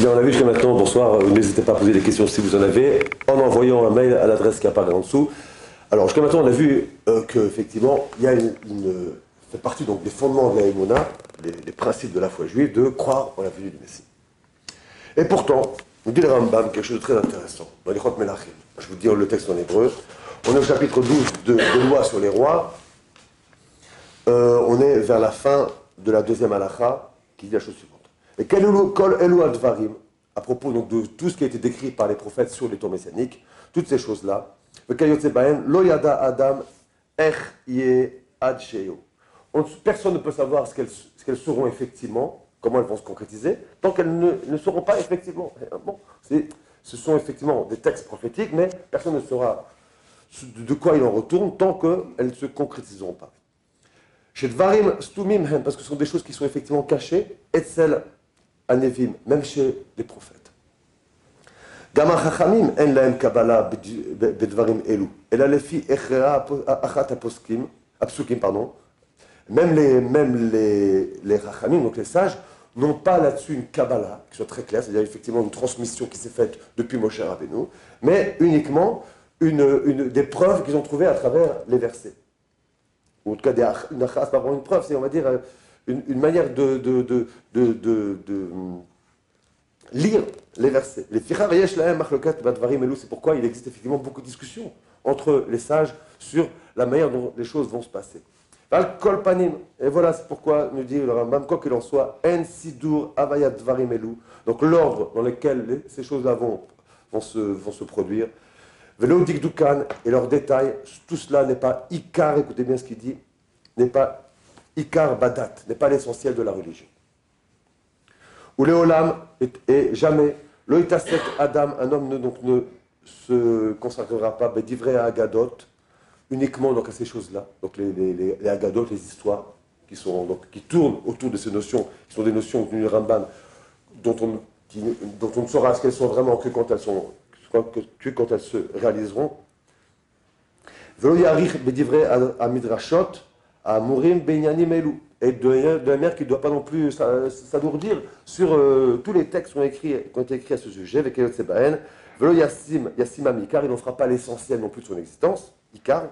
Bien, on a vu jusqu'à maintenant, bonsoir, euh, n'hésitez pas à poser des questions si vous en avez, en envoyant un mail à l'adresse qui apparaît en dessous. Alors jusqu'à maintenant, on a vu euh, qu'effectivement, il y a une, fait partie donc des fondements de la Emouna, les, principes de la foi juive, de croire en la venue du Messie. Et pourtant, nous dit le Rambam quelque chose de très intéressant, dans les Melachim. Je vous dis le texte en hébreu. On est au chapitre 12 de, Loi sur les rois. Euh, on est vers la fin de la deuxième halakha, qui dit la chose suivante. Et quel elu advarim, à propos donc de tout ce qui a été décrit par les prophètes sur les tours messianiques, toutes ces choses-là, adam, Personne ne peut savoir ce qu'elles qu'elles seront effectivement, comment elles vont se concrétiser, tant qu'elles ne, ne seront pas effectivement. Bon, ce sont effectivement des textes prophétiques, mais personne ne saura de quoi il en retourne tant qu'elles ne se concrétiseront pas. Chez Dvarim Stumim parce que ce sont des choses qui sont effectivement cachées, et celles à Nevim, même chez les prophètes. Gama Chachamim en lahem Kabbalah bed- bedvarim elu. אלא לפי הכרעה אחת הפוסקים, הפסוקים, pardon, même les, même les, les Chachamim, donc les sages, n'ont pas là-dessus une Kabbalah, qui soit très claire, c'est-à-dire effectivement une transmission qui s'est faite depuis Moshe Rabbeinu, mais uniquement une, une- des preuves qu'ils ont trouvées à travers les versets ou en tout cas des ach- une achas, pas vraiment une preuve, c'est on va dire euh, une, manière de, de, de, de, lire les versets. Les c'est pourquoi il existe effectivement beaucoup de discussions entre les sages sur la manière dont les choses vont se passer. Et voilà c'est pourquoi nous dit le Rambam, quoi qu'il en soit, en sidur avayat dvarim elu, donc l'ordre dans lequel ces choses-là vont, vont, se, vont se produire, Velo Dikdukan et leurs détails, tout cela n'est pas Ikar, écoutez bien ce qu'il dit, n'est pas Ikar Badat, n'est pas l'essentiel de la religion. Ou Léolam, et, jamais, Loïtasek Adam, un homme ne, donc, ne se consacrera pas, mais d'ivrei à Agadot, uniquement donc, à ces choses-là, donc les, les, les, Agadot, les histoires qui, sont, donc, qui tournent autour de ces notions, qui sont des notions du Ramban, dont on, dont on ne saura ce qu'elles sont vraiment que quand elles, sont, que, quand elles se réaliseront. Velo yarich bedivre à midrashot, à mourim benyanim elu. Et la mère qui ne doit pas non plus s'a- s'alourdir sur euh, tous les textes qui ont, écrit, ont été écrits à ce sujet, avec Elot Sebaen. Velo yassim, yassim am ikar, il n'en fera pas l'essentiel non plus de son existence, ikar,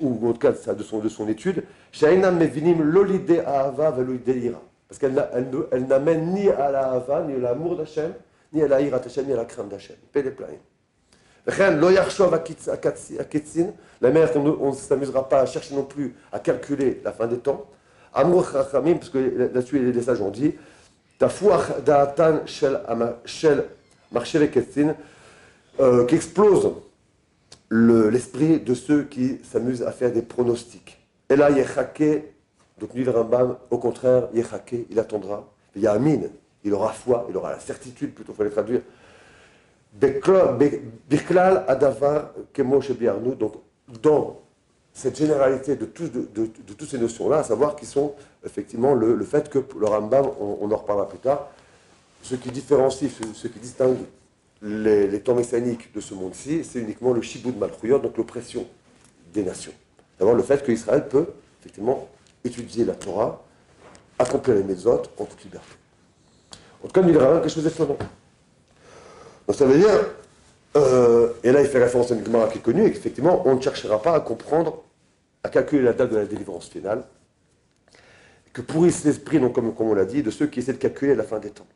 ou en tout cas de, son, de son étude. Shainam mevinim lolide ahava velo ira. Parce qu'elle elle ne- elle n'amène ni à la hava, ni à l'amour d'Hachem, ni à la ira d'Hachem, ni à la crainte d'Hachem. Paix. La mère, on ne s'amusera pas à chercher non plus à calculer la fin des temps. Amour chachamim, parce que là-dessus les sages ont dit, tafouach da'atan shel ama- shel marshel eketsin, euh, qui explose le- l'esprit de ceux qui s'amusent à faire des pronostics. Et là, yechake, donc le Rambam, au contraire, yechake, il attendra. Il y a Amin, il aura foi, il aura la certitude, plutôt, il les traduire, Biklal Adavar Kemo Shebiarnu, donc dans cette généralité de, toutes ces notions-là, à savoir qui sont effectivement le, fait que le Rambam, on, en reparlera plus tard, ce qui différencie, ce, qui distingue les, temps messianiques de ce monde-ci, c'est uniquement le Shibud Malchuyot, donc l'oppression des nations. D'abord le fait qu'Israël peut effectivement étudier la Torah, accomplir les méthodes en toute liberté. En tout cas, il y a quelque chose d'étonnant. Donc ça veut dire, euh, et là il fait référence à une Gemara qui est connue, et qu'effectivement on ne cherchera pas à comprendre, à calculer la date de la délivrance finale, que pourrisse l'esprit, donc comme, on l'a dit, de ceux qui essaient de calculer la fin des temps.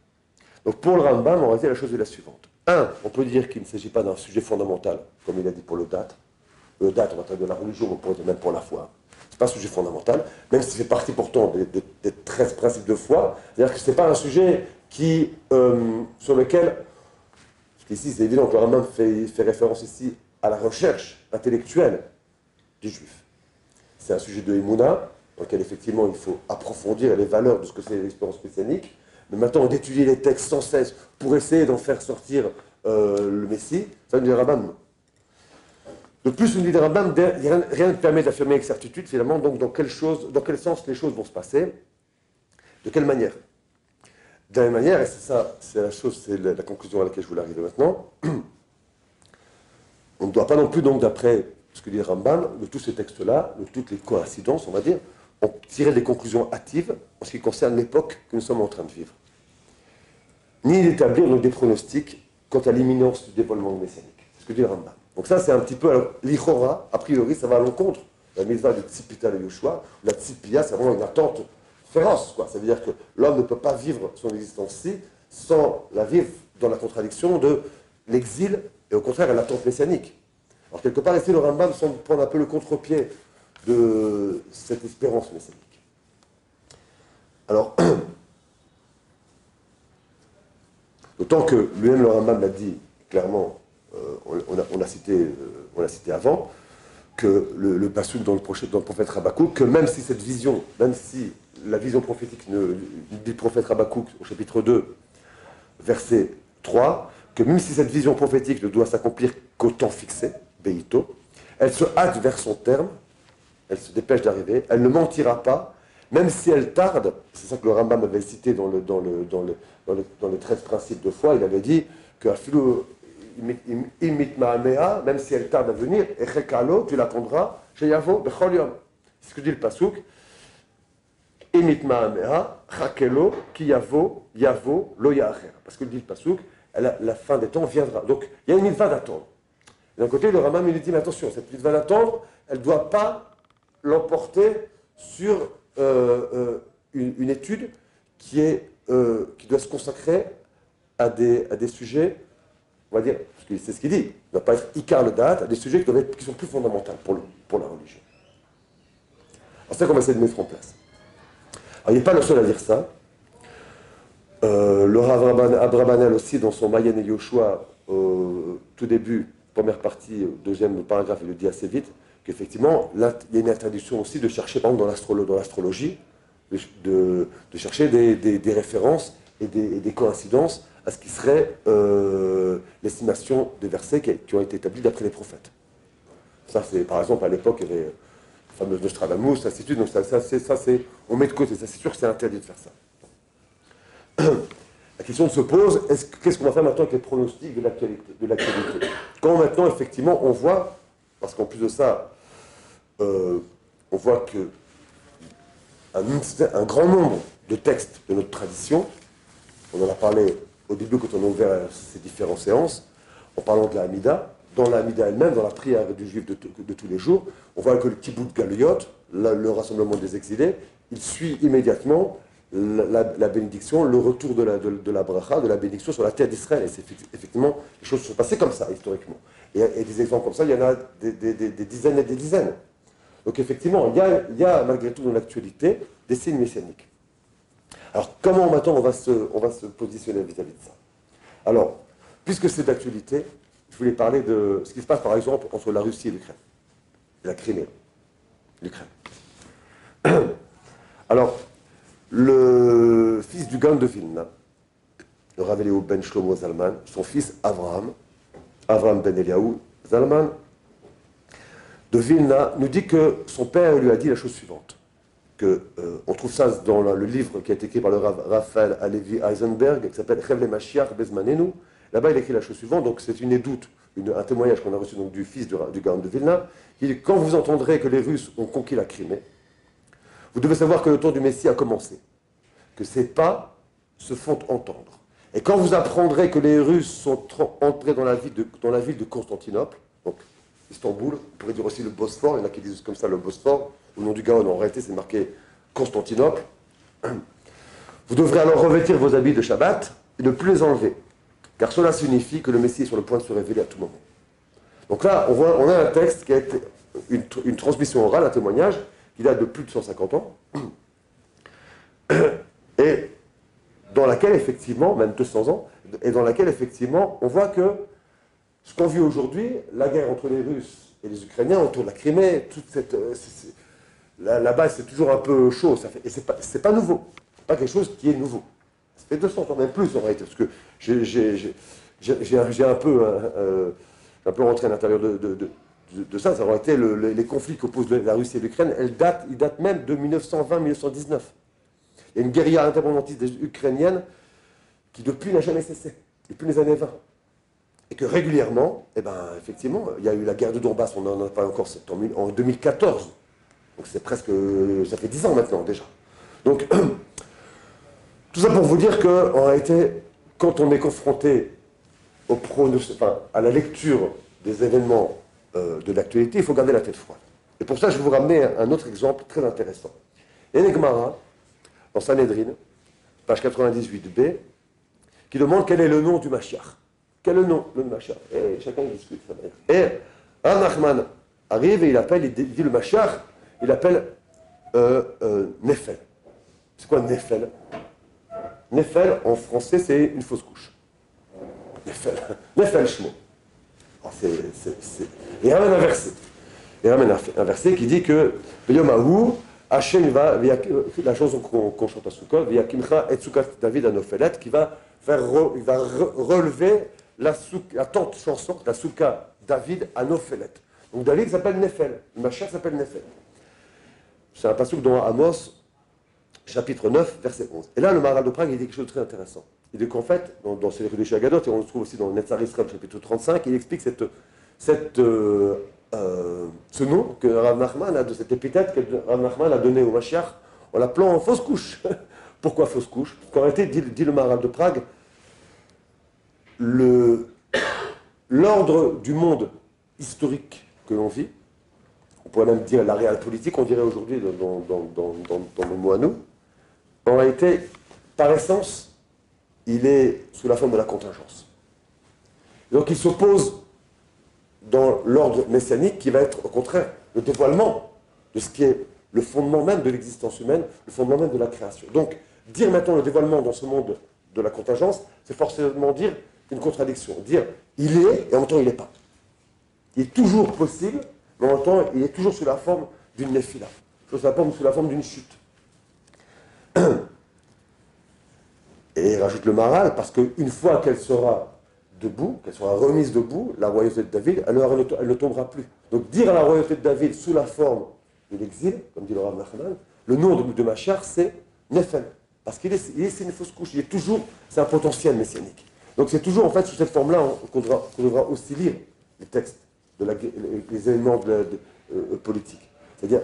Donc pour le Rambam, en réalité la chose est la suivante. Un, on peut dire qu'il ne s'agit pas d'un sujet fondamental, comme il a dit pour le date. Le date, on va traiter de la religion, on pourrait dire même pour la foi. C'est pas un sujet fondamental, même si c'est partie pourtant des, des, des 13 principes de foi. C'est-à-dire que ce n'est pas un sujet euh, sur lequel parce qu'ici, c'est évident que le Rambam fait, référence ici à la recherche intellectuelle du juif. C'est un sujet de Emouna, dans lequel effectivement il faut approfondir les valeurs de ce que c'est l'expérience messianique. Mais maintenant, d'étudier les textes sans cesse pour essayer d'en faire sortir euh, le Messie, ça nous dit Rambam. De plus, nous dit Rambam, rien, ne permet d'affirmer avec certitude finalement donc dans quel sens les choses vont se passer, de quelle manière. De la même manière, et c'est ça, c'est la chose, c'est la, conclusion à laquelle je voulais arriver maintenant, on ne doit pas non plus, donc, d'après ce que dit Rambam, de tous ces textes-là, de toutes les coïncidences, on va dire, tirer des conclusions hâtives en ce qui concerne l'époque que nous sommes en train de vivre. ni d'établir des pronostics quant à l'imminence du dévoilement messianique. C'est ce que dit le Rambam. Donc ça, c'est un petit peu, l'ichora, a priori, ça va à l'encontre la mitzvah de Tzipita de Yoshua. La Tzipia, c'est vraiment une attente féroce, quoi. Ça veut dire que l'homme ne peut pas vivre son existence-ci sans la vivre dans la contradiction de l'exil et au contraire à l'attente messianique. Alors quelque part ici, le Rambam semble prendre un peu le contre-pied de cette espérance messianique. Alors, d'autant que lui-même le Rambam l'a dit clairement, euh, euh, on l'a cité avant, que le, le dans le, dans le prophète Rabakouk, que même si cette vision, même si la vision prophétique du prophète Rabakouk au chapitre 2, verset 3, que même si cette vision prophétique ne doit s'accomplir qu'au temps fixé, Beito, elle se hâte vers son terme, elle se dépêche d'arriver, elle ne mentira pas, même si elle tarde, c'est ça que le Rambam avait cité dans le, dans le, dans le, dans le, dans 13 principes de foi, il avait dit que même si elle tarde à venir, tu l'attendras chez Yavo, Becholium. C'est ce que dit le Pasuk. Chakelo, ki Yavo, Yavo, lo Parce que dit le Pasuk, la, fin des temps viendra. Donc, il y a une mitzvah d'attendre. D'un côté, le Ramam, il dit, mais attention, cette mitzvah d'attendre, elle ne doit pas l'emporter sur euh, euh, une, étude qui, est, euh, qui doit se consacrer à des, à des sujets, on va dire, c'est ce qu'il dit, il ne doit pas être icar le date, des sujets qui, doivent être, qui sont plus fondamentaux pour, pour la religion. Alors, ça qu'on va essayer de mettre en place. Alors, il n'est pas le seul à dire ça. Euh, le Rav Abrabanel aussi, dans son Mayen et Yoshua, au tout début, première partie, deuxième paragraphe, il le dit assez vite, qu'effectivement, il y a une interdiction aussi de chercher, par exemple, dans l'astrologie, de, chercher des, références et des, coïncidences à ce qui serait euh, l'estimation des versets qui, ont été établis d'après les prophètes. Ça, c'est, par exemple, à l'époque, il y avait le fameux Nostradamus, ainsi de suite, donc ça, ça c'est, on met de côté, ça c'est sûr que c'est interdit de faire ça. la question se pose, qu'est-ce qu'on va faire maintenant avec les pronostics de l'actualité Quand maintenant, effectivement, on voit, parce qu'en plus de ça, euh, on voit que un, grand nombre de textes de notre tradition, on en a parlé au début quand on a ouvert ces différentes séances, en parlant de la Hamida, dans la Hamida elle-même, dans la prière du juif de, tous les jours, on voit que le Kibbutz Galuyot, le rassemblement des exilés, il suit immédiatement la, bénédiction, le retour de la, de, la bracha, de la bénédiction sur la terre d'Israël. Et c'est effectivement, les choses se sont passées comme ça, historiquement. Et, des exemples comme ça, il y en a des, dizaines et des dizaines. Donc effectivement, il y a, il y a malgré tout dans l'actualité des signes messianiques. Alors comment maintenant on va se, positionner vis-à-vis de ça? Alors, puisque c'est d'actualité, je voulais parler de ce qui se passe par exemple entre la Russie et l'Ukraine. La Crimée. L'Ukraine. Alors, le fils du Gaon de Vilna, le Ravelio ben Shlomo Zalman, son fils Avraham, Avraham ben Eliaou Zalman, de Vilna, nous dit que son père lui a dit la chose suivante. Euh, on trouve ça dans le, livre qui a été écrit par le Raphaël Alevi Eisenberg, qui s'appelle Revle Mashiach Bezmanenu. Là-bas, il écrit la chose suivante, donc c'est une édoute, un témoignage qu'on a reçu donc, du fils du, du de Vilna. Il dit Quand vous entendrez que les Russes ont conquis la Crimée, vous devez savoir que le tour du Messie a commencé, que ces pas se font entendre. Et quand vous apprendrez que les Russes sont entrés dans la ville de, dans la ville de Constantinople, donc Istanbul, on pourrait dire aussi le Bosphore, il y en a qui disent comme ça le Bosphore, au nom du Gaon, en réalité c'est marqué Constantinople, vous devrez alors revêtir vos habits de Shabbat et ne plus les enlever, car cela signifie que le Messie est sur le point de se révéler à tout moment. Donc là, on, a un texte qui a été une, une transmission orale, un témoignage, qui date de plus de 150 ans, et dans laquelle effectivement, même 200 ans, et dans laquelle effectivement on voit que ce qu'on vit aujourd'hui, la guerre entre les Russes et les Ukrainiens autour de la Crimée, toute cette, euh, là-bas c'est toujours un peu chaud, ça fait, et c'est pas, pas nouveau, c'est pas quelque chose qui est nouveau. Ça fait 200 ans, même plus en réalité, parce que j'ai un peu, euh, euh, un peu rentré à l'intérieur de, ça, ça aurait été les conflits qu'opposent la Russie et l'Ukraine, ils datent, ils même de 1920-1919. Il y a une guérilla indépendantiste ukrainienne qui depuis n'a jamais cessé, depuis les années 20. Et que régulièrement, eh ben, effectivement, il y a eu la guerre de Donbass, on n'en a pas encore, en, en 2014. Donc c'est presque, ça fait 10 ans maintenant déjà. Donc, tout ça pour vous dire qu'en réalité, quand on est confronté au à la lecture des événements euh, de l'actualité, il faut garder la tête froide. Et pour ça, je vais vous ramener un autre exemple très intéressant. Enigmara, dans Sanhedrin, page 98b, qui demande quel est le nom du Mashiach. Quel est le nom, le Mashiach? Et chacun discute. Et Anachman arrive et il appelle, il dit le Mashiach, il appelle euh, euh, Nefel. C'est quoi Nefel? Nefel, en français, c'est une fausse couche. Nefel, Nefel Shmo. Il ramène un verset. Ramène un verset qui dit que Yomahu, Hachem va, la chanson qu'on chante à Sukkot, Yakimcha et Sukkot David Anofelet, qui va faire, il va relever la, la tante chanson, la Souka David Anofelet. Donc David s'appelle Nefel, le Machia s'appelle Nefel. C'est un passage dans Amos, chapitre 9, verset 11. Et là, le Maral de Prague, il dit quelque chose de très intéressant. Il dit qu'en fait, dans, dans ses de Agadot, et on le trouve aussi dans Netzar Israël, chapitre 35, il explique euh, euh, ce nom que Rav Nachman a, de cette épithète que Rav Nachman a donné au Mashiach en l'appelant fausse couche. Pourquoi fausse couche? Parce qu'en réalité, dit, dit, le Maral de Prague, l'ordre du monde historique que l'on vit, on pourrait même dire la réelle politique, on dirait aujourd'hui dans, dans, dans, dans, le mot à nous, en réalité, par essence, il est sous la forme de la contingence. Donc il s'oppose dans l'ordre messianique qui va être au contraire le dévoilement de ce qui est le fondement même de l'existence humaine, le fondement même de la création. Donc dire maintenant le dévoilement dans ce monde de la contingence, c'est forcément dire une contradiction. Dire il est et en même temps il n'est pas. Il est toujours possible, mais en temps il est toujours sous la forme d'une néphila, sous la forme, sous la forme d'une chute. Et il rajoute le maral, parce qu'une fois qu'elle sera debout, qu'elle sera remise debout, la royauté de David, alors elle ne, tombera plus. Donc dire à la royauté de David sous la forme de l'exil, comme dit le Rav Nachman, le nom de, de Machar, c'est Nefel. Parce qu'il est, c'est une fausse couche, il est toujours, c'est un potentiel messianique. Donc c'est toujours en fait sous cette forme-là qu'on devra, aussi lire les textes, de la, les, éléments de, euh, politiques. C'est-à-dire,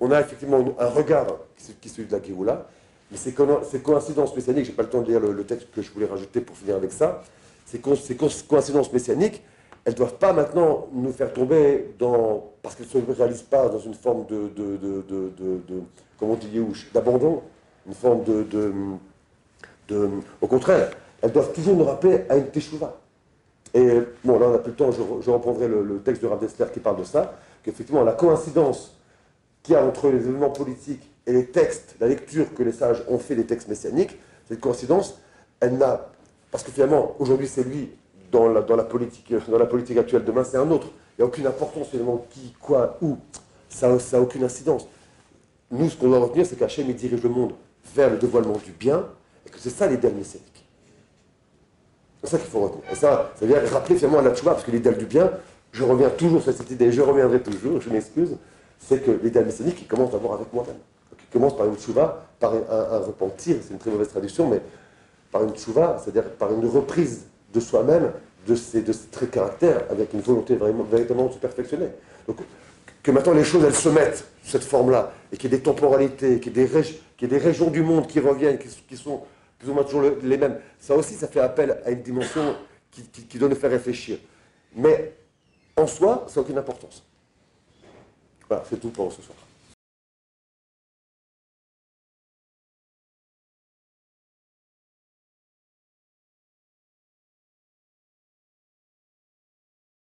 on, a effectivement un regard qui, est celui de la Géoula, mais ces, coïncidences messianiques, je n'ai pas le temps de lire le, texte que je voulais rajouter pour finir avec ça, ces, coïncidences messianiques, elles ne doivent pas maintenant nous faire tomber dans, parce qu'elles ne se réalisent pas dans une forme de, de, de, de comment on dit, d'abandon, une forme de, de, Au contraire, elles doivent toujours nous rappeler à une teshuva. Et bon, là, on n'a plus le temps, je, reprendrai le, texte de Rav qui parle de ça, qu'effectivement, la coïncidence qu'il y a entre les événements politiques et les textes, la lecture que les sages ont fait des textes messianiques, cette coïncidence, elle n'a. Parce que finalement, aujourd'hui, c'est lui dans la, politique, dans la politique actuelle, demain, c'est un autre. Il n'y a aucune importance finalement qui, quoi, où. Ça n'a aucune incidence. Nous, ce qu'on doit retenir, c'est qu'Hachem, dirige le monde vers le dévoilement du bien, et que c'est ça l'idéal messianique. C'est ça qu'il faut retenir. Et ça, ça veut dire rappeler finalement à la tchouva, parce que l'idéal du bien, je reviens toujours sur cette idée, je reviendrai toujours, je m'excuse, c'est que l'idéal messianique, il commence d'abord avec moi-même. Il commence par une tchouva, par un, repentir, c'est une très mauvaise traduction, mais par une tchouva, c'est-à-dire par une reprise de soi-même, de ses, de ses traits de caractère, avec une volonté vraiment, véritablement de se perfectionner. Donc, que maintenant les choses, elles se mettent sous cette forme-là, et qu'il y ait des temporalités, qu'il y, ait des régions du monde qui reviennent, qui, sont plus ou moins toujours les mêmes. Ça aussi, ça fait appel à une dimension qui, qui doit nous faire réfléchir. Mais en soi, ça n'a aucune importance. Voilà, c'est tout pour ce soir.